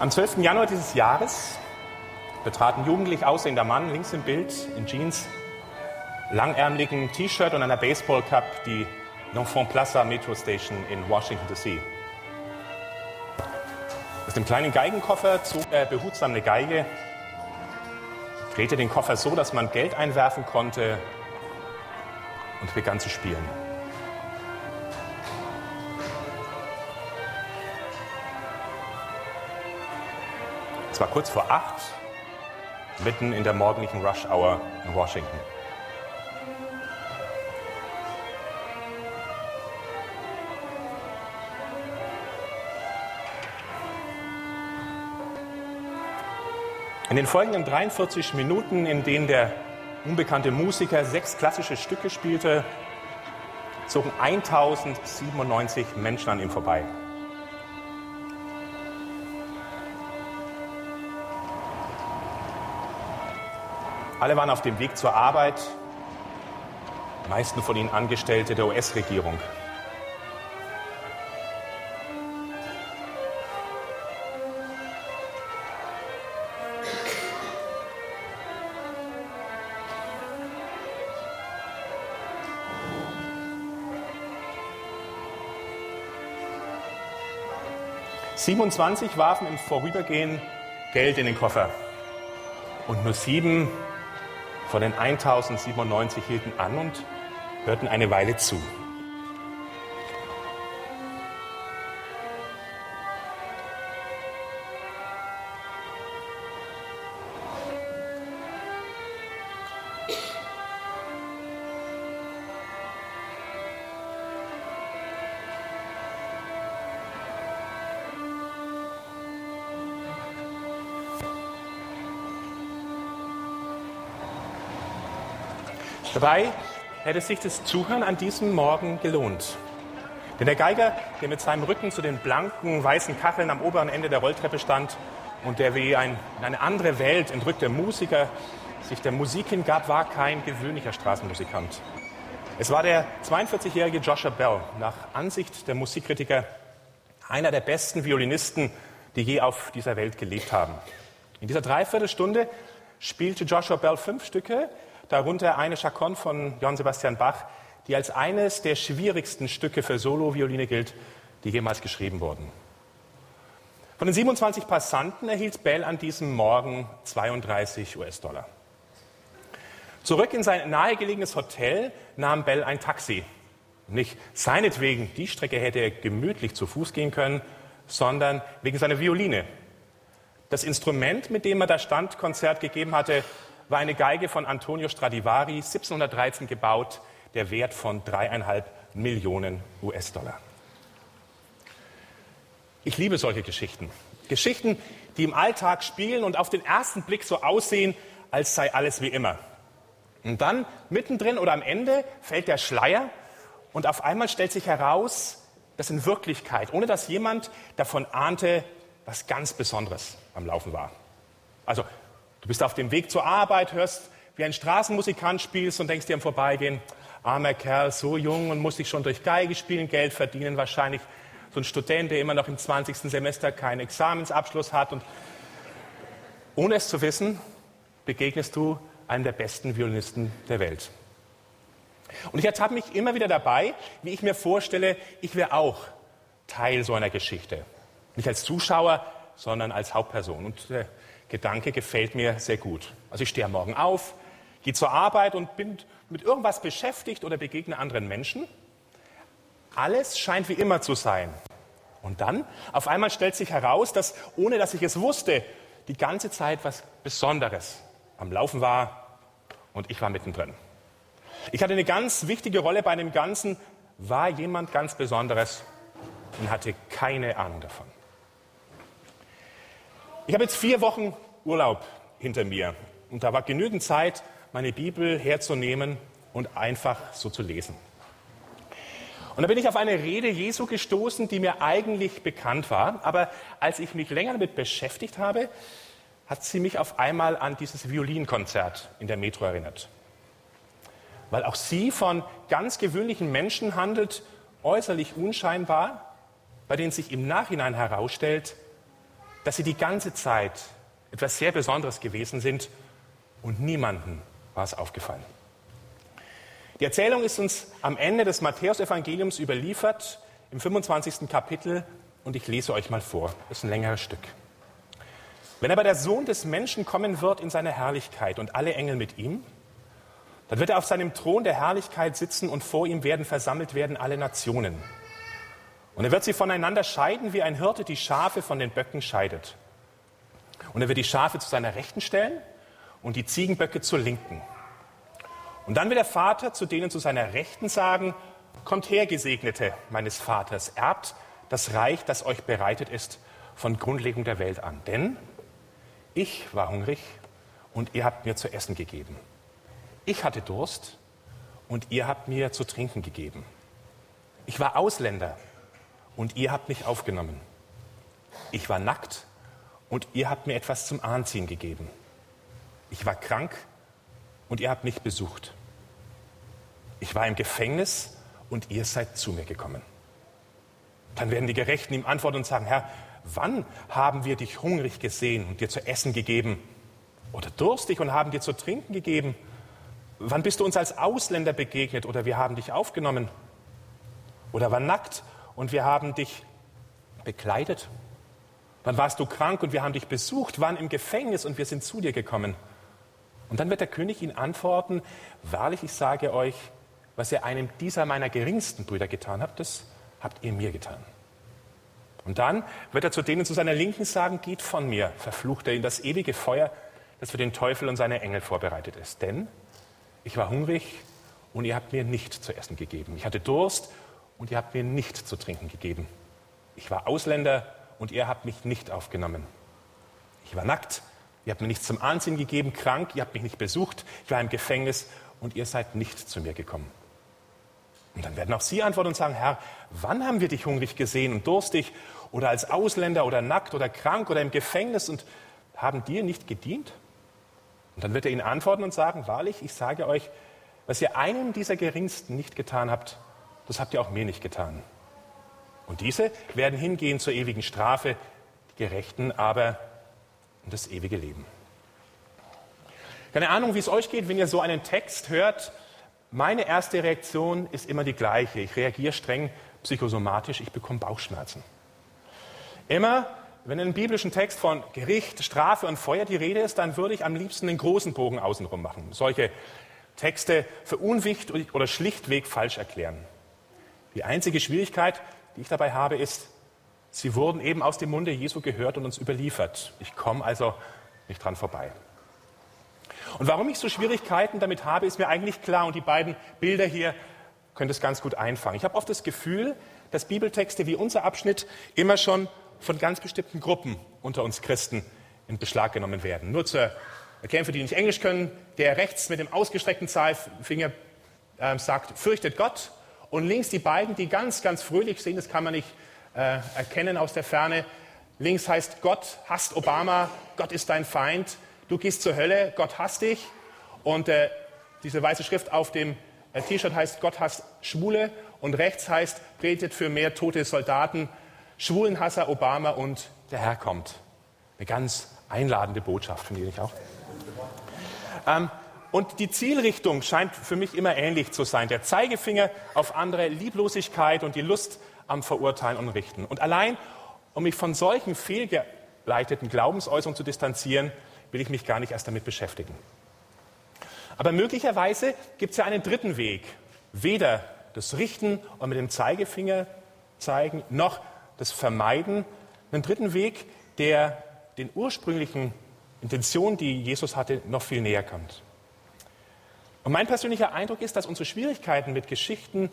Am 12. Januar dieses Jahres betrat ein jugendlich aussehender Mann links im Bild in Jeans, langärmeligen T-Shirt und einer Baseballcap die L'Enfant Plaza Metro Station in Washington DC. Aus dem kleinen Geigenkoffer zog er behutsam eine Geige, drehte den Koffer so, dass man Geld einwerfen konnte und begann zu spielen. Es war kurz vor acht, mitten in der morgendlichen Rush Hour in Washington. In den folgenden 43 Minuten, in denen der unbekannte Musiker sechs klassische Stücke spielte, zogen 1097 Menschen an ihm vorbei. Alle waren auf dem Weg zur Arbeit, die meisten von ihnen Angestellte der US-Regierung. Siebenundzwanzig warfen im Vorübergehen Geld in den Koffer und nur sieben von den 1097 hielten an und hörten eine Weile zu. Dabei hätte sich das Zuhören an diesem Morgen gelohnt. Denn der Geiger, der mit seinem Rücken zu den blanken, weißen Kacheln am oberen Ende der Rolltreppe stand und der wie ein, in eine andere Welt entrückter Musiker sich der Musik hingab, war kein gewöhnlicher Straßenmusikant. Es war der 42-jährige Joshua Bell, nach Ansicht der Musikkritiker einer der besten Violinisten, die je auf dieser Welt gelebt haben. In dieser Dreiviertelstunde spielte Joshua Bell fünf Stücke, darunter eine Chaconne von Johann Sebastian Bach, die als eines der schwierigsten Stücke für Solo-Violine gilt, die jemals geschrieben wurden. Von den 27 Passanten erhielt Bell an diesem Morgen 32 US-Dollar. Zurück in sein nahegelegenes Hotel nahm Bell ein Taxi. Nicht seinetwegen, die Strecke hätte er gemütlich zu Fuß gehen können, sondern wegen seiner Violine. Das Instrument, mit dem er das Standkonzert gegeben hatte, war eine Geige von Antonio Stradivari, 1713 gebaut, der Wert von dreieinhalb Millionen US-Dollar. Ich liebe solche Geschichten. Geschichten, die im Alltag spielen und auf den ersten Blick so aussehen, als sei alles wie immer. Und dann mittendrin oder am Ende fällt der Schleier und auf einmal stellt sich heraus, dass in Wirklichkeit, ohne dass jemand davon ahnte, was ganz Besonderes am Laufen war. Also Du bist auf dem Weg zur Arbeit, hörst, wie ein Straßenmusikant spielst und denkst dir im Vorbeigehen, armer Kerl, so jung und muss sich schon durch Geige spielen, Geld verdienen, wahrscheinlich so ein Student, der immer noch im 20. Semester keinen Examensabschluss hat. Und ohne es zu wissen, begegnest du einem der besten Violinisten der Welt. Und ich ertappe mich immer wieder dabei, wie ich mir vorstelle, ich wäre auch Teil so einer Geschichte. Nicht als Zuschauer, sondern als Hauptperson. Und äh, Gedanke gefällt mir sehr gut. Also ich stehe morgen auf, gehe zur Arbeit und bin mit irgendwas beschäftigt oder begegne anderen Menschen. Alles scheint wie immer zu sein. Und dann, auf einmal stellt sich heraus, dass, ohne dass ich es wusste, die ganze Zeit was Besonderes am Laufen war und ich war mittendrin. Ich hatte eine ganz wichtige Rolle bei dem Ganzen, war jemand ganz Besonderes und hatte keine Ahnung davon. Ich habe jetzt vier Wochen Urlaub hinter mir und da war genügend Zeit, meine Bibel herzunehmen und einfach so zu lesen. Und da bin ich auf eine Rede Jesu gestoßen, die mir eigentlich bekannt war, aber als ich mich länger damit beschäftigt habe, hat sie mich auf einmal an dieses Violinkonzert in der Metro erinnert. Weil auch sie von ganz gewöhnlichen Menschen handelt, äußerlich unscheinbar, bei denen sich im Nachhinein herausstellt, dass sie die ganze Zeit etwas sehr Besonderes gewesen sind und niemandem war es aufgefallen. Die Erzählung ist uns am Ende des Matthäusevangeliums überliefert, im 25. Kapitel, und ich lese euch mal vor. Das ist ein längeres Stück. Wenn aber der Sohn des Menschen kommen wird in seine Herrlichkeit und alle Engel mit ihm, dann wird er auf seinem Thron der Herrlichkeit sitzen und vor ihm werden versammelt werden alle Nationen. Und er wird sie voneinander scheiden, wie ein Hirte die Schafe von den Böcken scheidet. Und er wird die Schafe zu seiner Rechten stellen und die Ziegenböcke zur Linken. Und dann wird der Vater zu denen zu seiner Rechten sagen, kommt her, Gesegnete meines Vaters, erbt das Reich, das euch bereitet ist von Grundlegung der Welt an. Denn ich war hungrig und ihr habt mir zu essen gegeben. Ich hatte Durst und ihr habt mir zu trinken gegeben. Ich war Ausländer und ihr habt mich aufgenommen. Ich war nackt und ihr habt mir etwas zum Anziehen gegeben. Ich war krank und ihr habt mich besucht. Ich war im Gefängnis und ihr seid zu mir gekommen. Dann werden die Gerechten ihm antworten und sagen, Herr, wann haben wir dich hungrig gesehen und dir zu essen gegeben? Oder durstig und haben dir zu trinken gegeben? Wann bist du uns als Ausländer begegnet oder wir haben dich aufgenommen? Oder war nackt und wir haben dich bekleidet? Wann warst du krank und wir haben dich besucht? Wann im Gefängnis und wir sind zu dir gekommen? Und dann wird der König ihn antworten, wahrlich, ich sage euch, was ihr einem dieser meiner geringsten Brüder getan habt, das habt ihr mir getan. Und dann wird er zu denen zu seiner Linken sagen, geht von mir, verflucht er in das ewige Feuer, das für den Teufel und seine Engel vorbereitet ist. Denn ich war hungrig und ihr habt mir nicht zu essen gegeben. Ich hatte Durst und ihr habt mir nicht zu trinken gegeben. Ich war Ausländer und ihr habt mich nicht aufgenommen. Ich war nackt, ihr habt mir nichts zum Anziehen gegeben, krank, ihr habt mich nicht besucht, ich war im Gefängnis und ihr seid nicht zu mir gekommen. Und dann werden auch sie antworten und sagen, Herr, wann haben wir dich hungrig gesehen und durstig oder als Ausländer oder nackt oder krank oder im Gefängnis und haben dir nicht gedient? Und dann wird er ihnen antworten und sagen, wahrlich, ich sage euch, was ihr einem dieser Geringsten nicht getan habt, das habt ihr auch mir nicht getan. Und diese werden hingehen zur ewigen Strafe, die Gerechten aber in das ewige Leben. Keine Ahnung, wie es euch geht, wenn ihr so einen Text hört. Meine erste Reaktion ist immer die gleiche. Ich reagiere streng psychosomatisch, ich bekomme Bauchschmerzen. Immer, wenn in einem biblischen Text von Gericht, Strafe und Feuer die Rede ist, dann würde ich am liebsten den großen Bogen außenrum machen. Solche Texte für unwichtig oder schlichtweg falsch erklären. Die einzige Schwierigkeit, die ich dabei habe, ist, sie wurden eben aus dem Munde Jesu gehört und uns überliefert. Ich komme also nicht dran vorbei. Und warum ich so Schwierigkeiten damit habe, ist mir eigentlich klar. Und die beiden Bilder hier können das ganz gut einfangen. Ich habe oft das Gefühl, dass Bibeltexte wie unser Abschnitt immer schon von ganz bestimmten Gruppen unter uns Christen in Beschlag genommen werden. Nur zur Kämpfer, die nicht Englisch können, der rechts mit dem ausgestreckten Zeigefinger äh, sagt, fürchtet Gott und links die beiden, die ganz, ganz fröhlich sind, das kann man nicht äh, erkennen aus der Ferne. Links heißt Gott hasst Obama, Gott ist dein Feind, du gehst zur Hölle, Gott hasst dich. Und äh, diese weiße Schrift auf dem äh, T-Shirt heißt Gott hasst Schwule und rechts heißt betet für mehr tote Soldaten, Schwulenhasser Obama und der Herr kommt. Eine ganz einladende Botschaft, finde ich auch. Ähm, und die Zielrichtung scheint für mich immer ähnlich zu sein. Der Zeigefinger auf andere, Lieblosigkeit und die Lust am Verurteilen und Richten. Und allein, um mich von solchen fehlgeleiteten Glaubensäußerungen zu distanzieren, will ich mich gar nicht erst damit beschäftigen. Aber möglicherweise gibt es ja einen dritten Weg. Weder das Richten und mit dem Zeigefinger zeigen, noch das Vermeiden. Einen dritten Weg, der den ursprünglichen Intentionen, die Jesus hatte, noch viel näher kommt. Und mein persönlicher Eindruck ist, dass unsere Schwierigkeiten mit Geschichten,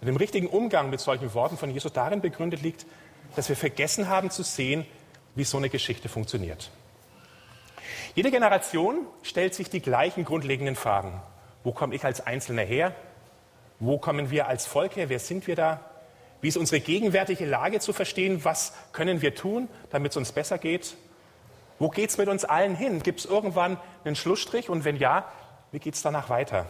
mit dem richtigen Umgang mit solchen Worten von Jesus darin begründet liegt, dass wir vergessen haben zu sehen, wie so eine Geschichte funktioniert. Jede Generation stellt sich die gleichen grundlegenden Fragen. Wo komme ich als Einzelner her? Wo kommen wir als Volk her? Wer sind wir da? Wie ist unsere gegenwärtige Lage zu verstehen? Was können wir tun, damit es uns besser geht? Wo geht es mit uns allen hin? Gibt es irgendwann einen Schlussstrich? Und wenn ja, wie geht es danach weiter?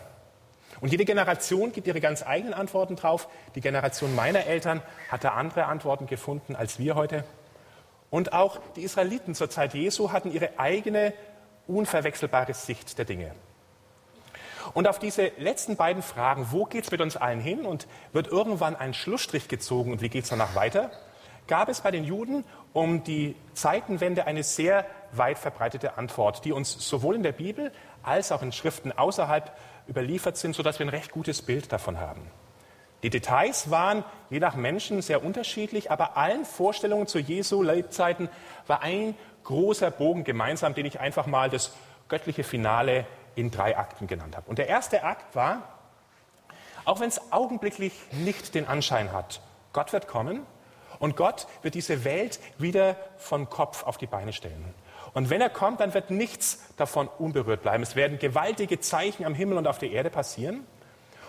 Und jede Generation gibt ihre ganz eigenen Antworten drauf. Die Generation meiner Eltern hatte andere Antworten gefunden als wir heute. Und auch die Israeliten zur Zeit Jesu hatten ihre eigene unverwechselbare Sicht der Dinge. Und auf diese letzten beiden Fragen, wo geht es mit uns allen hin und wird irgendwann ein Schlussstrich gezogen und wie geht es danach weiter, gab es bei den Juden um die Zeitenwende eine sehr weit verbreitete Antwort, die uns sowohl in der Bibel als auch in Schriften außerhalb überliefert sind, sodass wir ein recht gutes Bild davon haben. Die Details waren je nach Menschen sehr unterschiedlich, aber allen Vorstellungen zu Jesu Lebzeiten war ein großer Bogen gemeinsam, den ich einfach mal das göttliche Finale in drei Akten genannt habe. Und der erste Akt war, auch wenn es augenblicklich nicht den Anschein hat, Gott wird kommen und Gott wird diese Welt wieder von Kopf auf die Beine stellen. Und wenn er kommt, dann wird nichts davon unberührt bleiben. Es werden gewaltige Zeichen am Himmel und auf der Erde passieren.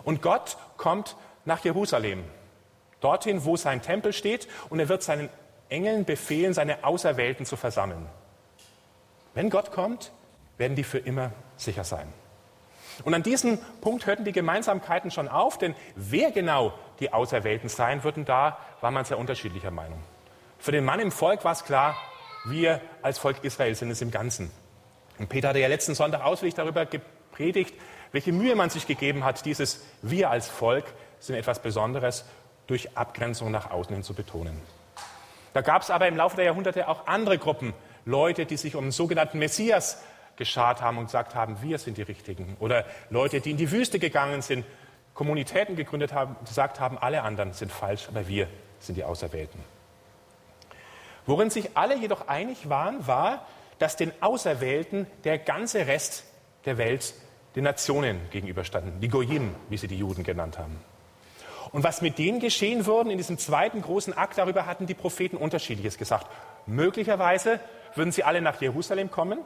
Und Gott kommt nach Jerusalem, dorthin, wo sein Tempel steht, und er wird seinen Engeln befehlen, seine Auserwählten zu versammeln. Wenn Gott kommt, werden die für immer sicher sein. Und an diesem Punkt hörten die Gemeinsamkeiten schon auf, denn wer genau die Auserwählten sein würden, da war man sehr unterschiedlicher Meinung. Für den Mann im Volk war es klar, wir als Volk Israel sind es im Ganzen. Und Peter hatte ja letzten Sonntag ausführlich darüber gepredigt, welche Mühe man sich gegeben hat, dieses Wir als Volk sind etwas Besonderes durch Abgrenzung nach außen hin zu betonen. Da gab es aber im Laufe der Jahrhunderte auch andere Gruppen, Leute, die sich um den sogenannten Messias geschart haben und gesagt haben, wir sind die Richtigen. Oder Leute, die in die Wüste gegangen sind, Kommunitäten gegründet haben, gesagt haben, alle anderen sind falsch, aber wir sind die Auserwählten. Worin sich alle jedoch einig waren, war, dass den Auserwählten der ganze Rest der Welt den Nationen gegenüberstanden, die Goyim, wie sie die Juden genannt haben. Und was mit denen geschehen würde in diesem zweiten großen Akt, darüber hatten die Propheten unterschiedliches gesagt. Möglicherweise würden sie alle nach Jerusalem kommen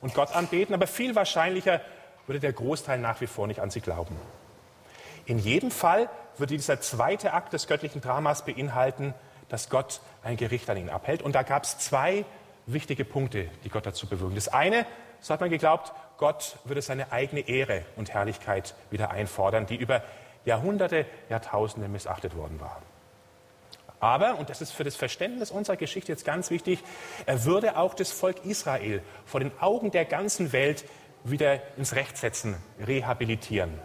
und Gott anbeten, aber viel wahrscheinlicher würde der Großteil nach wie vor nicht an sie glauben. In jedem Fall würde dieser zweite Akt des göttlichen Dramas beinhalten, dass Gott ein Gericht an ihnen abhält. Und da gab es zwei wichtige Punkte, die Gott dazu bewirken. Das eine, so hat man geglaubt, Gott würde seine eigene Ehre und Herrlichkeit wieder einfordern, die über Jahrhunderte, Jahrtausende missachtet worden war. Aber, und das ist für das Verständnis unserer Geschichte jetzt ganz wichtig, er würde auch das Volk Israel vor den Augen der ganzen Welt wieder ins Recht setzen, rehabilitieren.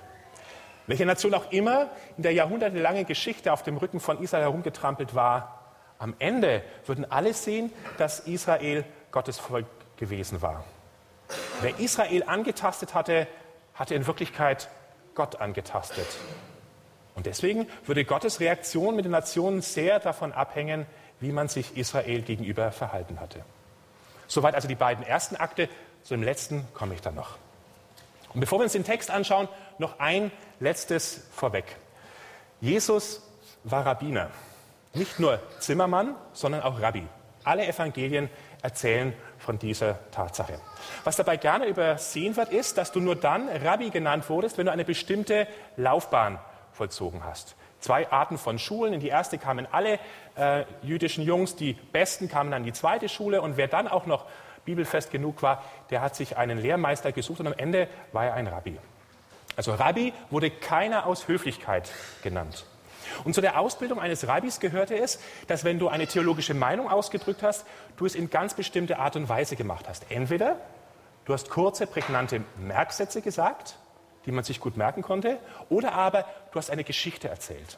Welche Nation auch immer in der jahrhundertelangen Geschichte auf dem Rücken von Israel herumgetrampelt war, am Ende würden alle sehen, dass Israel Gottes Volk gewesen war. Wer Israel angetastet hatte, hatte in Wirklichkeit Gott angetastet. Und deswegen würde Gottes Reaktion mit den Nationen sehr davon abhängen, wie man sich Israel gegenüber verhalten hatte. Soweit also die beiden ersten Akte. Zu dem letzten komme ich dann noch. Und bevor wir uns den Text anschauen, noch ein letztes vorweg. Jesus war Rabbiner. Nicht nur Zimmermann, sondern auch Rabbi. Alle Evangelien erzählen von dieser Tatsache. Was dabei gerne übersehen wird, ist, dass du nur dann Rabbi genannt wurdest, wenn du eine bestimmte Laufbahn vollzogen hast. Zwei Arten von Schulen. In die erste kamen alle äh, jüdischen Jungs, die Besten kamen an die zweite Schule und wer dann auch noch bibelfest genug war, der hat sich einen Lehrmeister gesucht und am Ende war er ein Rabbi. Also Rabbi wurde keiner aus Höflichkeit genannt. Und zu der Ausbildung eines Rabbis gehörte es, dass wenn du eine theologische Meinung ausgedrückt hast, du es in ganz bestimmte Art und Weise gemacht hast. Entweder du hast kurze, prägnante Merksätze gesagt, die man sich gut merken konnte, oder aber du hast eine Geschichte erzählt.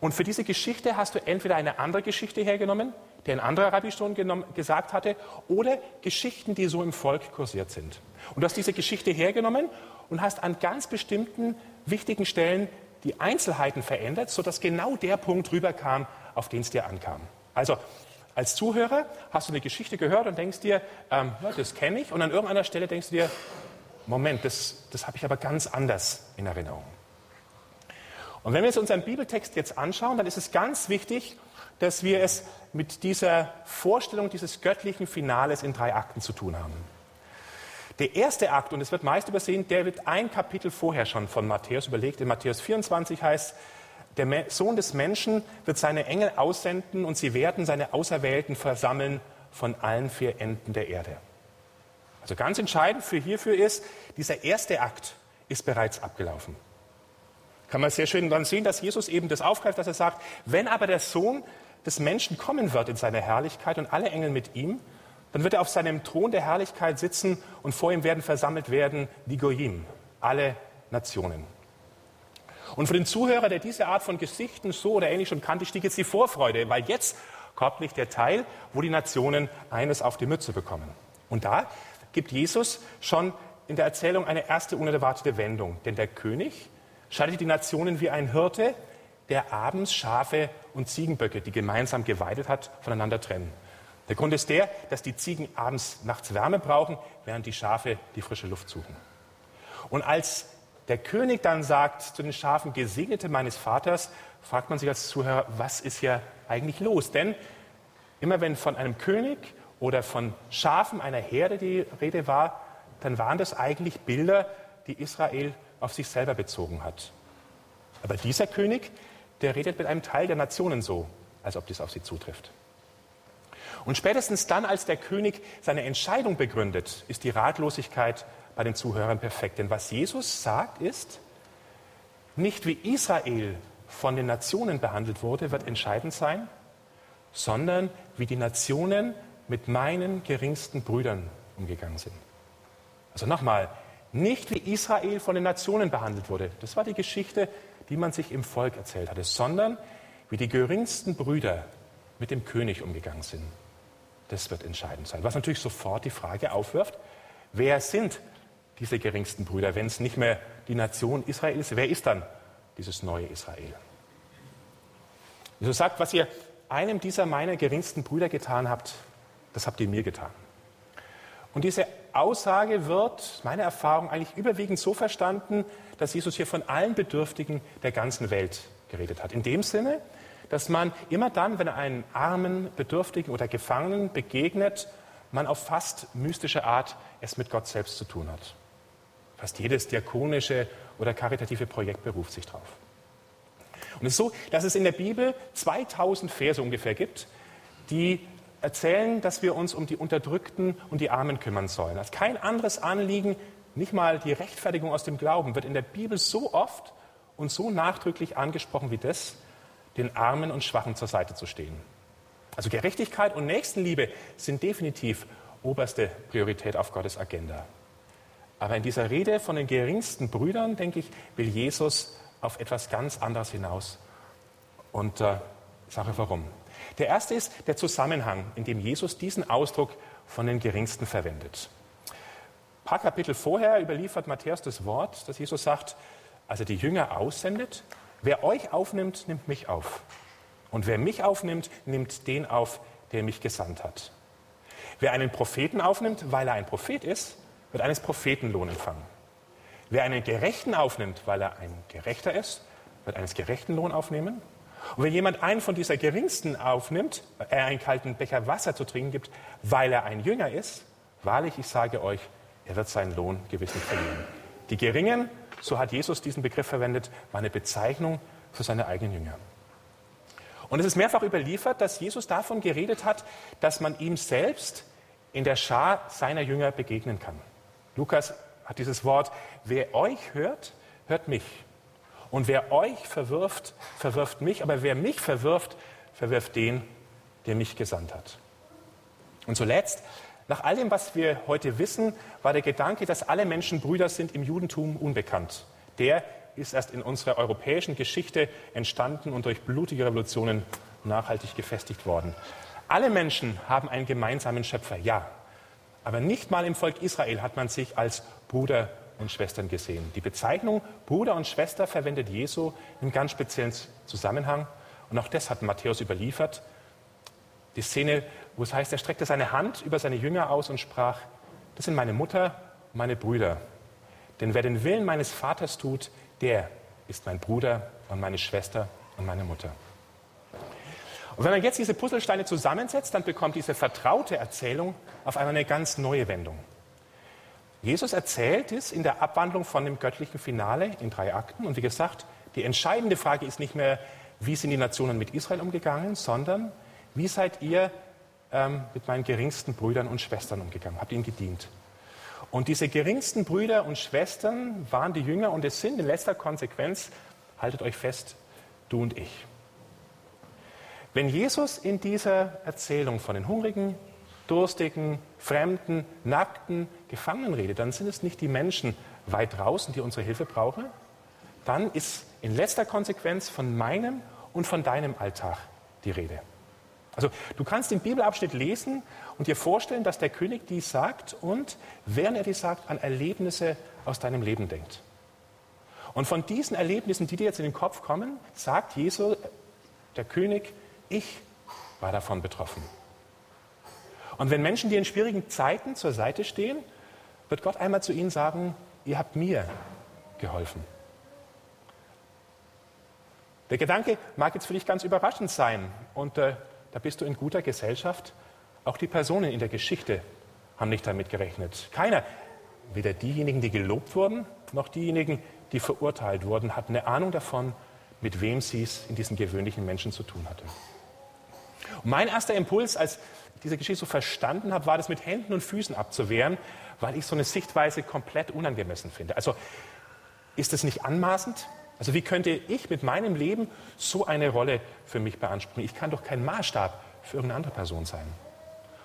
Und für diese Geschichte hast du entweder eine andere Geschichte hergenommen, die ein anderer Rabbi schon genommen, gesagt hatte, oder Geschichten, die so im Volk kursiert sind. Und du hast diese Geschichte hergenommen und hast an ganz bestimmten wichtigen Stellen die Einzelheiten verändert, sodass genau der Punkt rüberkam, auf den es dir ankam. Also als Zuhörer hast du eine Geschichte gehört und denkst dir, ähm, ja, das kenne ich, und an irgendeiner Stelle denkst du dir, Moment, das, das habe ich aber ganz anders in Erinnerung. Und wenn wir uns unseren Bibeltext jetzt anschauen, dann ist es ganz wichtig, dass wir es mit dieser Vorstellung dieses göttlichen Finales in drei Akten zu tun haben. Der erste Akt, und es wird meist übersehen, der wird ein Kapitel vorher schon von Matthäus überlegt. In Matthäus 24 heißt, der Sohn des Menschen wird seine Engel aussenden und sie werden seine Auserwählten versammeln von allen vier Enden der Erde. Also ganz entscheidend für hierfür ist, dieser erste Akt ist bereits abgelaufen. Kann man sehr schön dann sehen, dass Jesus eben das aufgreift, dass er sagt, wenn aber der Sohn des Menschen kommen wird in seiner Herrlichkeit und alle Engel mit ihm, dann wird er auf seinem Thron der Herrlichkeit sitzen und vor ihm werden versammelt werden die Goyim, alle Nationen. Und für den Zuhörer, der diese Art von Gesichten so oder ähnlich schon kannte, stieg jetzt die Vorfreude, weil jetzt kommt nicht der Teil, wo die Nationen eines auf die Mütze bekommen. Und da gibt Jesus schon in der Erzählung eine erste unerwartete Wendung. Denn der König schaltet die Nationen wie ein Hirte, der abends Schafe und Ziegenböcke, die gemeinsam geweidet hat, voneinander trennen. Der Grund ist der, dass die Ziegen abends nachts Wärme brauchen, während die Schafe die frische Luft suchen. Und als der König dann sagt zu den Schafen, Gesegnete meines Vaters, fragt man sich als Zuhörer, was ist hier eigentlich los? Denn immer wenn von einem König oder von Schafen einer Herde die Rede war, dann waren das eigentlich Bilder, die Israel auf sich selber bezogen hat. Aber dieser König, der redet mit einem Teil der Nationen so, als ob dies auf sie zutrifft. Und spätestens dann, als der König seine Entscheidung begründet, ist die Ratlosigkeit bei den Zuhörern perfekt. Denn was Jesus sagt ist, nicht wie Israel von den Nationen behandelt wurde, wird entscheidend sein, sondern wie die Nationen mit meinen geringsten Brüdern umgegangen sind. Also nochmal, nicht wie Israel von den Nationen behandelt wurde. Das war die Geschichte, die man sich im Volk erzählt hatte, sondern wie die geringsten Brüder mit dem König umgegangen sind. Das wird entscheidend sein. Was natürlich sofort die Frage aufwirft, wer sind diese geringsten Brüder, wenn es nicht mehr die Nation Israel ist? Wer ist dann dieses neue Israel? Jesus sagt, was ihr einem dieser meiner geringsten Brüder getan habt, das habt ihr mir getan. Und diese Aussage wird, meine Erfahrung, eigentlich überwiegend so verstanden, dass Jesus hier von allen Bedürftigen der ganzen Welt geredet hat. In dem Sinne, dass man immer dann, wenn er einen armen, Bedürftigen oder Gefangenen begegnet, man auf fast mystische Art es mit Gott selbst zu tun hat. Fast jedes diakonische oder karitative Projekt beruft sich darauf. Und es ist so, dass es in der Bibel 2000 Verse ungefähr gibt, die erzählen, dass wir uns um die Unterdrückten und die Armen kümmern sollen. Als kein anderes Anliegen, nicht mal die Rechtfertigung aus dem Glauben, wird in der Bibel so oft und so nachdrücklich angesprochen wie das, den Armen und Schwachen zur Seite zu stehen. Also Gerechtigkeit und Nächstenliebe sind definitiv oberste Priorität auf Gottes Agenda. Aber in dieser Rede von den geringsten Brüdern, denke ich, will Jesus auf etwas ganz anderes hinaus. Und äh, sage warum. Der erste ist der Zusammenhang, in dem Jesus diesen Ausdruck von den Geringsten verwendet. Ein paar Kapitel vorher überliefert Matthäus das Wort, dass Jesus sagt, als er die Jünger aussendet, wer euch aufnimmt, nimmt mich auf. Und wer mich aufnimmt, nimmt den auf, der mich gesandt hat. Wer einen Propheten aufnimmt, weil er ein Prophet ist, wird eines Propheten Lohn empfangen. Wer einen Gerechten aufnimmt, weil er ein Gerechter ist, wird eines Gerechten Lohn aufnehmen. Und wenn jemand einen von dieser Geringsten aufnimmt, er einen kalten Becher Wasser zu trinken gibt, weil er ein Jünger ist, wahrlich, ich sage euch, er wird seinen Lohn gewiss nicht verlieren. Die Geringen, so hat Jesus diesen Begriff verwendet, war eine Bezeichnung für seine eigenen Jünger. Und es ist mehrfach überliefert, dass Jesus davon geredet hat, dass man ihm selbst in der Schar seiner Jünger begegnen kann. Lukas hat dieses Wort, wer euch hört, hört mich. Und wer euch verwirft, verwirft mich, aber wer mich verwirft, verwirft den, der mich gesandt hat. Und zuletzt, nach all dem, was wir heute wissen, war der Gedanke, dass alle Menschen Brüder sind, im Judentum unbekannt. Der ist erst in unserer europäischen Geschichte entstanden und durch blutige Revolutionen nachhaltig gefestigt worden. Alle Menschen haben einen gemeinsamen Schöpfer, ja. Aber nicht mal im Volk Israel hat man sich als Bruder und Schwestern gesehen. Die Bezeichnung Bruder und Schwester verwendet Jesu in ganz speziellen Zusammenhang. Und auch das hat Matthäus überliefert. Die Szene, wo es heißt, er streckte seine Hand über seine Jünger aus und sprach, das sind meine Mutter und meine Brüder. Denn wer den Willen meines Vaters tut, der ist mein Bruder und meine Schwester und meine Mutter. Und wenn man jetzt diese Puzzlesteine zusammensetzt, dann bekommt diese vertraute Erzählung auf einmal eine ganz neue Wendung. Jesus erzählt es in der Abwandlung von dem göttlichen Finale in drei Akten. Und wie gesagt, die entscheidende Frage ist nicht mehr, wie sind die Nationen mit Israel umgegangen, sondern wie seid ihr ähm, mit meinen geringsten Brüdern und Schwestern umgegangen? Habt ihnen gedient? Und diese geringsten Brüder und Schwestern waren die Jünger und es sind in letzter Konsequenz, haltet euch fest, du und ich. Wenn Jesus in dieser Erzählung von den Hungrigen, Durstigen, Fremden, Nackten, Gefangenen redet, dann sind es nicht die Menschen weit draußen, die unsere Hilfe brauchen. Dann ist in letzter Konsequenz von meinem und von deinem Alltag die Rede. Also du kannst den Bibelabschnitt lesen und dir vorstellen, dass der König dies sagt und während er dies sagt, an Erlebnisse aus deinem Leben denkt. Und von diesen Erlebnissen, die dir jetzt in den Kopf kommen, sagt Jesus, der König, ich war davon betroffen. Und wenn Menschen dir in schwierigen Zeiten zur Seite stehen, wird Gott einmal zu ihnen sagen, ihr habt mir geholfen. Der Gedanke mag jetzt für dich ganz überraschend sein und äh, da bist du in guter Gesellschaft. Auch die Personen in der Geschichte haben nicht damit gerechnet. Keiner, weder diejenigen, die gelobt wurden, noch diejenigen, die verurteilt wurden, hatten eine Ahnung davon, mit wem sie es in diesen gewöhnlichen Menschen zu tun hatte. Und mein erster Impuls, als diese Geschichte so verstanden habe, war das mit Händen und Füßen abzuwehren, weil ich so eine Sichtweise komplett unangemessen finde. Also ist es nicht anmaßend? Also wie könnte ich mit meinem Leben so eine Rolle für mich beanspruchen? Ich kann doch kein Maßstab für irgendeine andere Person sein.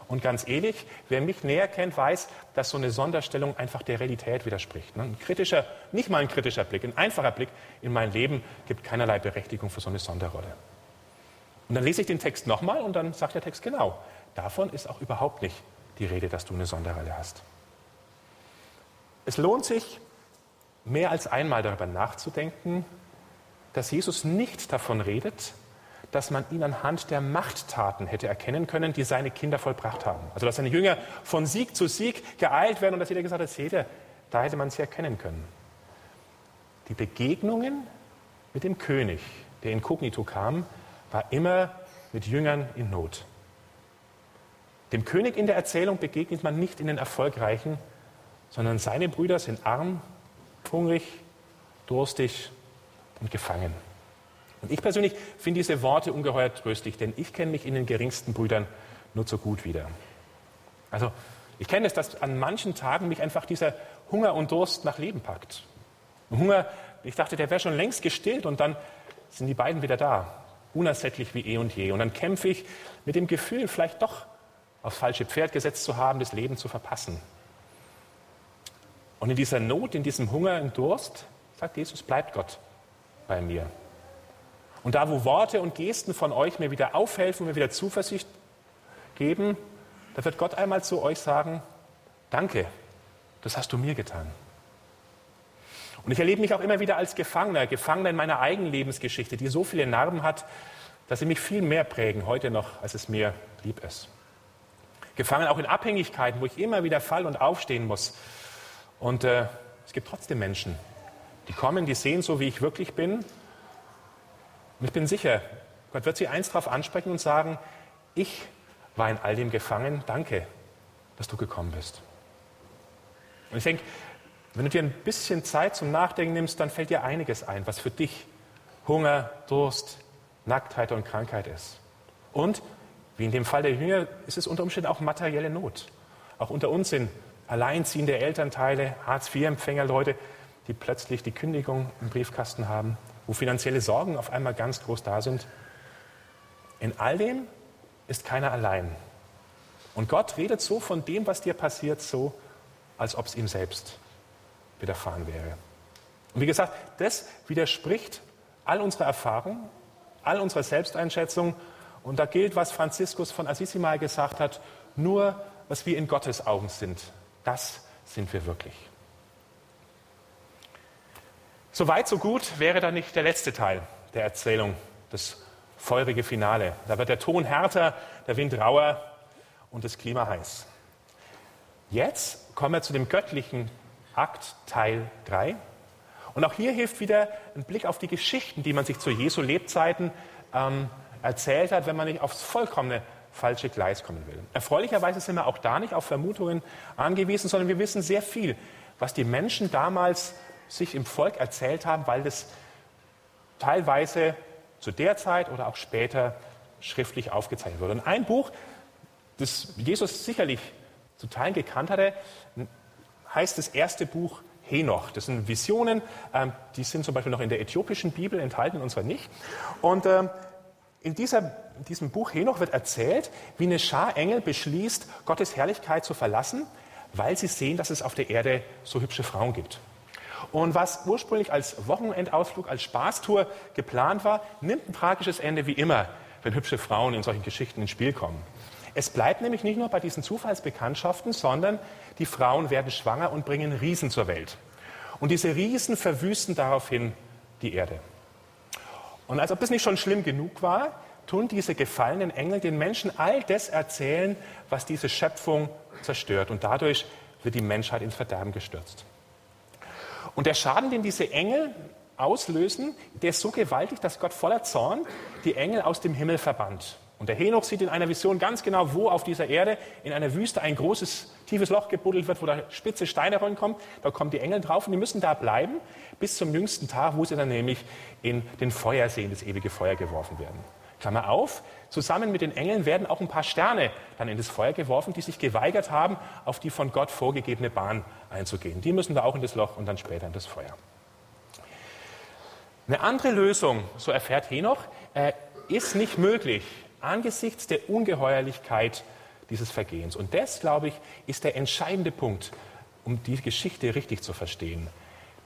Und ganz ehrlich, wer mich näher kennt, weiß, dass so eine Sonderstellung einfach der Realität widerspricht. Ne? Ein kritischer, nicht mal ein kritischer Blick, ein einfacher Blick in mein Leben gibt keinerlei Berechtigung für so eine Sonderrolle. Und dann lese ich den Text nochmal und dann sagt der Text genau, davon ist auch überhaupt nicht die Rede, dass du eine Sonderrolle hast. Es lohnt sich, mehr als einmal darüber nachzudenken, dass Jesus nicht davon redet, dass man ihn anhand der Machttaten hätte erkennen können, die seine Kinder vollbracht haben. Also dass seine Jünger von Sieg zu Sieg geeilt werden und dass jeder gesagt hat, seht ihr, da hätte man sie erkennen können. Die Begegnungen mit dem König, der inkognito kam, war immer mit Jüngern in Not. Dem König in der Erzählung begegnet man nicht in den Erfolgreichen, sondern seine Brüder sind arm hungrig, durstig und gefangen. Und ich persönlich finde diese Worte ungeheuer tröstlich, denn ich kenne mich in den geringsten Brüdern nur zu gut wieder. Also ich kenne es, dass an manchen Tagen mich einfach dieser Hunger und Durst nach Leben packt. Und Hunger, ich dachte, der wäre schon längst gestillt und dann sind die beiden wieder da, unersättlich wie eh und je. Und dann kämpfe ich mit dem Gefühl, vielleicht doch aufs falsche Pferd gesetzt zu haben, das Leben zu verpassen. Und in dieser Not, in diesem Hunger, im Durst, sagt Jesus, bleibt Gott bei mir. Und da, wo Worte und Gesten von euch mir wieder aufhelfen, mir wieder Zuversicht geben, da wird Gott einmal zu euch sagen, danke, das hast du mir getan. Und ich erlebe mich auch immer wieder als Gefangener, Gefangener in meiner eigenen Lebensgeschichte, die so viele Narben hat, dass sie mich viel mehr prägen heute noch, als es mir lieb ist. Gefangen auch in Abhängigkeiten, wo ich immer wieder fall und aufstehen muss, und äh, es gibt trotzdem Menschen, die kommen, die sehen so, wie ich wirklich bin. Und ich bin sicher, Gott wird sie eins darauf ansprechen und sagen, ich war in all dem gefangen, danke, dass du gekommen bist. Und ich denke, wenn du dir ein bisschen Zeit zum Nachdenken nimmst, dann fällt dir einiges ein, was für dich Hunger, Durst, Nacktheit und Krankheit ist. Und, wie in dem Fall der Jünger, ist es unter Umständen auch materielle Not. Auch unter uns sind alleinziehende Elternteile, Hartz-IV-Empfänger, Leute, die plötzlich die Kündigung im Briefkasten haben, wo finanzielle Sorgen auf einmal ganz groß da sind. In all dem ist keiner allein. Und Gott redet so von dem, was dir passiert, so, als ob es ihm selbst widerfahren wäre. Und wie gesagt, das widerspricht all unserer Erfahrung, all unserer Selbsteinschätzung. Und da gilt, was Franziskus von Assisi mal gesagt hat, nur was wir in Gottes Augen sind, das sind wir wirklich. So weit, so gut wäre dann nicht der letzte Teil der Erzählung, das feurige Finale. Da wird der Ton härter, der Wind rauer und das Klima heiß. Jetzt kommen wir zu dem göttlichen Akt Teil 3. Und auch hier hilft wieder ein Blick auf die Geschichten, die man sich zu Jesu Lebzeiten ähm, erzählt hat, wenn man nicht aufs vollkommene falsche Gleis kommen will. Erfreulicherweise sind wir auch da nicht auf Vermutungen angewiesen, sondern wir wissen sehr viel, was die Menschen damals sich im Volk erzählt haben, weil das teilweise zu der Zeit oder auch später schriftlich aufgezeichnet wurde. Und ein Buch, das Jesus sicherlich zu Teilen gekannt hatte, heißt das erste Buch Henoch. Das sind Visionen, ähm, die sind zum Beispiel noch in der äthiopischen Bibel enthalten, und zwar nicht. Und ähm, in, dieser, in diesem Buch Henoch wird erzählt, wie eine Schar Engel beschließt, Gottes Herrlichkeit zu verlassen, weil sie sehen, dass es auf der Erde so hübsche Frauen gibt. Und was ursprünglich als Wochenendausflug, als Spaßtour geplant war, nimmt ein tragisches Ende wie immer, wenn hübsche Frauen in solchen Geschichten ins Spiel kommen. Es bleibt nämlich nicht nur bei diesen Zufallsbekanntschaften, sondern die Frauen werden schwanger und bringen Riesen zur Welt. Und diese Riesen verwüsten daraufhin die Erde. Und als ob das nicht schon schlimm genug war, tun diese gefallenen Engel den Menschen all das erzählen, was diese Schöpfung zerstört. Und dadurch wird die Menschheit ins Verderben gestürzt. Und der Schaden, den diese Engel auslösen, der ist so gewaltig, dass Gott voller Zorn die Engel aus dem Himmel verbannt. Und der Henoch sieht in einer Vision ganz genau, wo auf dieser Erde in einer Wüste ein großes, tiefes Loch gebuddelt wird, wo da spitze Steine reinkommen. Da kommen die Engel drauf und die müssen da bleiben bis zum jüngsten Tag, wo sie dann nämlich in den Feuersee, in das ewige Feuer geworfen werden. Klammer auf, zusammen mit den Engeln werden auch ein paar Sterne dann in das Feuer geworfen, die sich geweigert haben, auf die von Gott vorgegebene Bahn einzugehen. Die müssen da auch in das Loch und dann später in das Feuer. Eine andere Lösung, so erfährt Henoch, äh, ist nicht möglich angesichts der Ungeheuerlichkeit dieses Vergehens. Und das, glaube ich, ist der entscheidende Punkt, um die Geschichte richtig zu verstehen.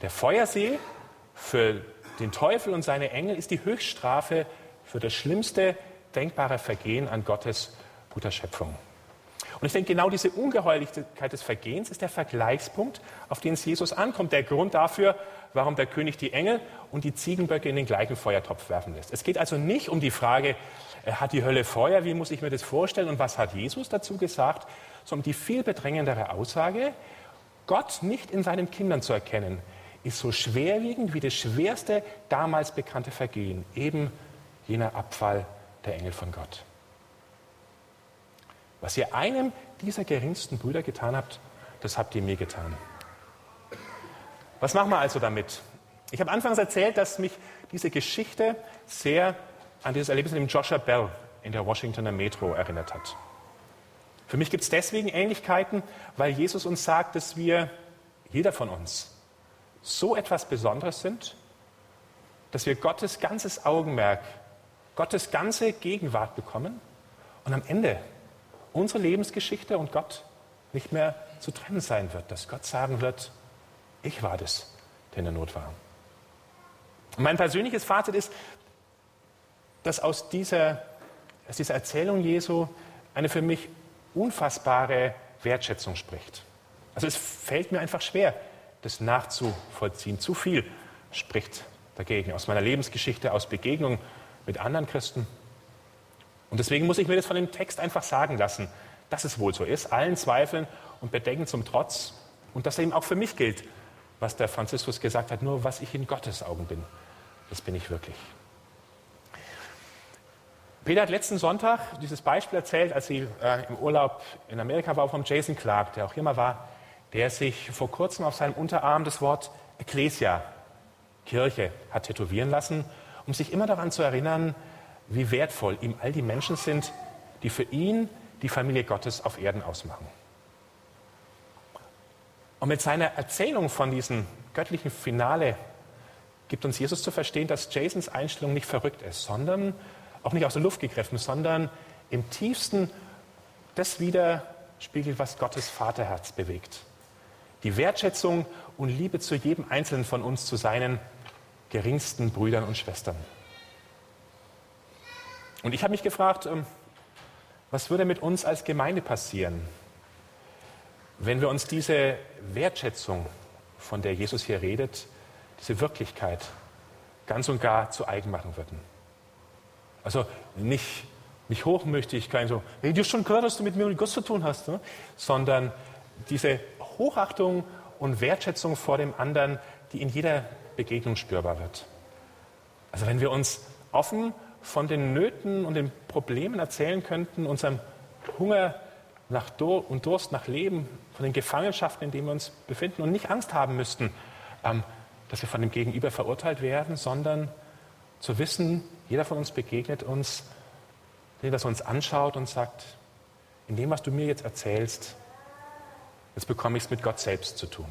Der Feuersee für den Teufel und seine Engel ist die Höchststrafe für das schlimmste denkbare Vergehen an Gottes guter Schöpfung. Und ich denke, genau diese Ungeheuerlichkeit des Vergehens ist der Vergleichspunkt, auf den es Jesus ankommt, der Grund dafür, warum der König die Engel und die Ziegenböcke in den gleichen Feuertopf werfen lässt. Es geht also nicht um die Frage, äh, hat die Hölle Feuer, wie muss ich mir das vorstellen und was hat Jesus dazu gesagt, sondern die viel bedrängendere Aussage, Gott nicht in seinen Kindern zu erkennen, ist so schwerwiegend wie das schwerste damals bekannte Vergehen, eben jener Abfall der Engel von Gott. Was ihr einem dieser geringsten Brüder getan habt, das habt ihr mir getan. Was machen wir also damit? Ich habe anfangs erzählt, dass mich diese Geschichte sehr an dieses Erlebnis mit dem Joshua Bell in der Washingtoner Metro erinnert hat. Für mich gibt es deswegen Ähnlichkeiten, weil Jesus uns sagt, dass wir, jeder von uns, so etwas Besonderes sind, dass wir Gottes ganzes Augenmerk, Gottes ganze Gegenwart bekommen und am Ende unsere Lebensgeschichte und Gott nicht mehr zu trennen sein wird, dass Gott sagen wird, ich war das, der in der Not war. Mein persönliches Fazit ist, dass aus dieser, aus dieser Erzählung Jesu eine für mich unfassbare Wertschätzung spricht. Also es fällt mir einfach schwer, das nachzuvollziehen. Zu viel spricht dagegen aus meiner Lebensgeschichte, aus Begegnungen mit anderen Christen. Und deswegen muss ich mir das von dem Text einfach sagen lassen, dass es wohl so ist, allen Zweifeln und Bedenken zum Trotz und dass eben auch für mich gilt, was der Franziskus gesagt hat, nur was ich in Gottes Augen bin, das bin ich wirklich. Peter hat letzten Sonntag dieses Beispiel erzählt, als sie äh, im Urlaub in Amerika war, vom Jason Clark, der auch hier mal war, der sich vor kurzem auf seinem Unterarm das Wort Ecclesia, Kirche, hat tätowieren lassen, um sich immer daran zu erinnern, wie wertvoll ihm all die Menschen sind, die für ihn die Familie Gottes auf Erden ausmachen. Und mit seiner Erzählung von diesem göttlichen Finale gibt uns Jesus zu verstehen, dass Jasons Einstellung nicht verrückt ist, sondern auch nicht aus der Luft gegriffen, sondern im tiefsten das widerspiegelt, was Gottes Vaterherz bewegt. Die Wertschätzung und Liebe zu jedem Einzelnen von uns, zu seinen geringsten Brüdern und Schwestern. Und ich habe mich gefragt, ähm, was würde mit uns als Gemeinde passieren, wenn wir uns diese Wertschätzung, von der Jesus hier redet, diese Wirklichkeit ganz und gar zu eigen machen würden? Also nicht, nicht hochmüchtig, kein so, hey, du hast schon gehört, was du mit mir und Gott zu tun hast, ne? sondern diese Hochachtung und Wertschätzung vor dem anderen, die in jeder Begegnung spürbar wird. Also wenn wir uns offen von den Nöten und den Problemen erzählen könnten, unserem Hunger nach Dur und Durst nach Leben, von den Gefangenschaften, in denen wir uns befinden und nicht Angst haben müssten, ähm, dass wir von dem Gegenüber verurteilt werden, sondern zu wissen, jeder von uns begegnet uns, indem er uns anschaut und sagt, in dem, was du mir jetzt erzählst, jetzt bekomme ich es mit Gott selbst zu tun.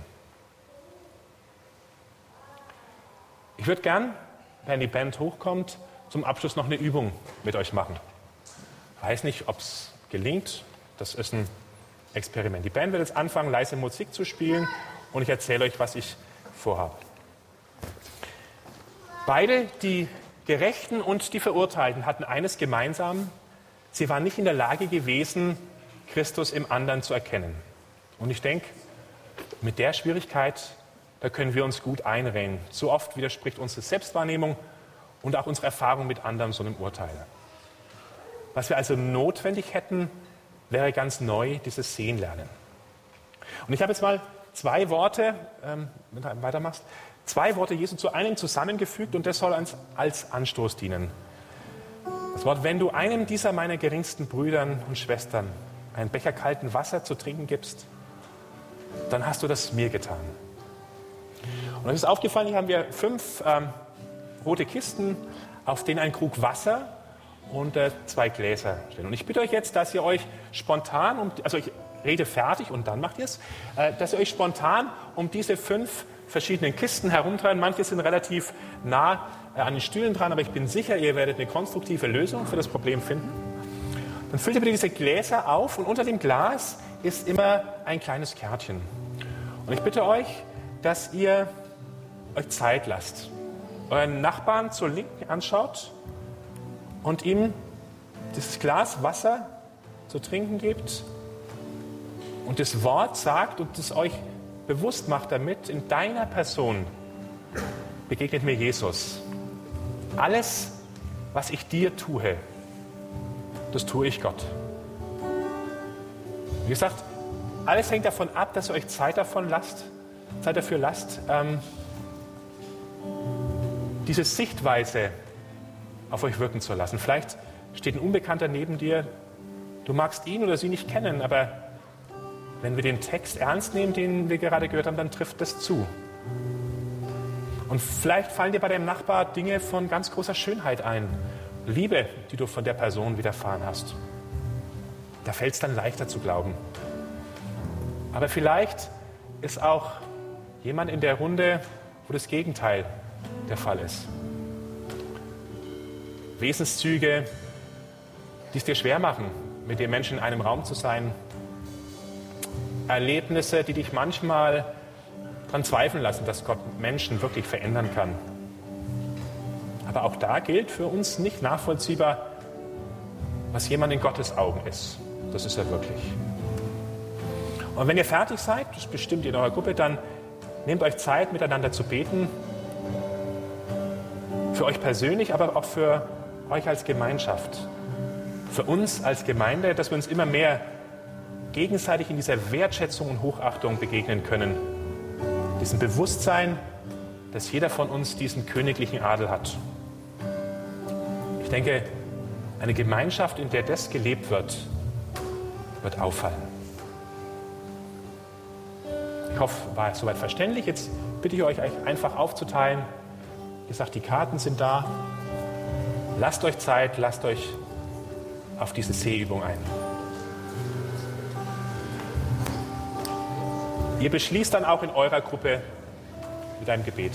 Ich würde gern, wenn die Band hochkommt, zum Abschluss noch eine Übung mit euch machen. Weiß nicht, ob es gelingt. Das ist ein Experiment. Die Band wird jetzt anfangen, leise Musik zu spielen und ich erzähle euch, was ich vorhabe. Beide, die Gerechten und die Verurteilten, hatten eines gemeinsam. Sie waren nicht in der Lage gewesen, Christus im anderen zu erkennen. Und ich denke, mit der Schwierigkeit, da können wir uns gut einreden. So oft widerspricht unsere Selbstwahrnehmung und auch unsere Erfahrung mit anderen so einem Urteil. Was wir also notwendig hätten, wäre ganz neu dieses Sehen lernen. Und ich habe jetzt mal zwei Worte, ähm, wenn du weitermachst, zwei Worte Jesu zu einem zusammengefügt und das soll uns als Anstoß dienen. Das Wort, wenn du einem dieser meiner geringsten Brüdern und Schwestern einen Becher kalten Wasser zu trinken gibst, dann hast du das mir getan. Und es ist aufgefallen, hier haben wir fünf ähm, rote Kisten, auf denen ein Krug Wasser und äh, zwei Gläser stehen. Und ich bitte euch jetzt, dass ihr euch spontan, um, also ich rede fertig und dann macht ihr es, äh, dass ihr euch spontan um diese fünf verschiedenen Kisten herumtreiben. Manche sind relativ nah äh, an den Stühlen dran, aber ich bin sicher, ihr werdet eine konstruktive Lösung für das Problem finden. Dann füllt ihr bitte diese Gläser auf und unter dem Glas ist immer ein kleines Kärtchen. Und ich bitte euch, dass ihr euch Zeit lasst, euren Nachbarn zur Linken anschaut und ihm dieses Glas Wasser zu trinken gebt und das Wort sagt und es euch bewusst macht damit, in deiner Person begegnet mir Jesus. Alles, was ich dir tue, das tue ich Gott. Wie gesagt, alles hängt davon ab, dass ihr euch Zeit davon lasst, Zeit dafür lasst, ähm, diese Sichtweise auf euch wirken zu lassen. Vielleicht steht ein Unbekannter neben dir, du magst ihn oder sie nicht kennen, aber wenn wir den Text ernst nehmen, den wir gerade gehört haben, dann trifft das zu. Und vielleicht fallen dir bei deinem Nachbar Dinge von ganz großer Schönheit ein. Liebe, die du von der Person widerfahren hast. Da fällt es dann leichter zu glauben. Aber vielleicht ist auch jemand in der Runde, wo das Gegenteil der Fall ist. Wesenszüge, die es dir schwer machen, mit den Menschen in einem Raum zu sein. Erlebnisse, die dich manchmal daran zweifeln lassen, dass Gott Menschen wirklich verändern kann. Aber auch da gilt für uns nicht nachvollziehbar, was jemand in Gottes Augen ist. Das ist er wirklich. Und wenn ihr fertig seid, das bestimmt ihr in eurer Gruppe, dann nehmt euch Zeit, miteinander zu beten. Für euch persönlich, aber auch für euch als Gemeinschaft. Für uns als Gemeinde, dass wir uns immer mehr gegenseitig in dieser Wertschätzung und Hochachtung begegnen können. Diesem Bewusstsein, dass jeder von uns diesen königlichen Adel hat. Ich denke, eine Gemeinschaft, in der das gelebt wird, wird auffallen. Ich hoffe, war es soweit verständlich. Jetzt bitte ich euch einfach aufzuteilen. Gesagt, die Karten sind da. Lasst euch Zeit, lasst euch auf diese Seeübung ein. Ihr beschließt dann auch in eurer Gruppe mit einem Gebet.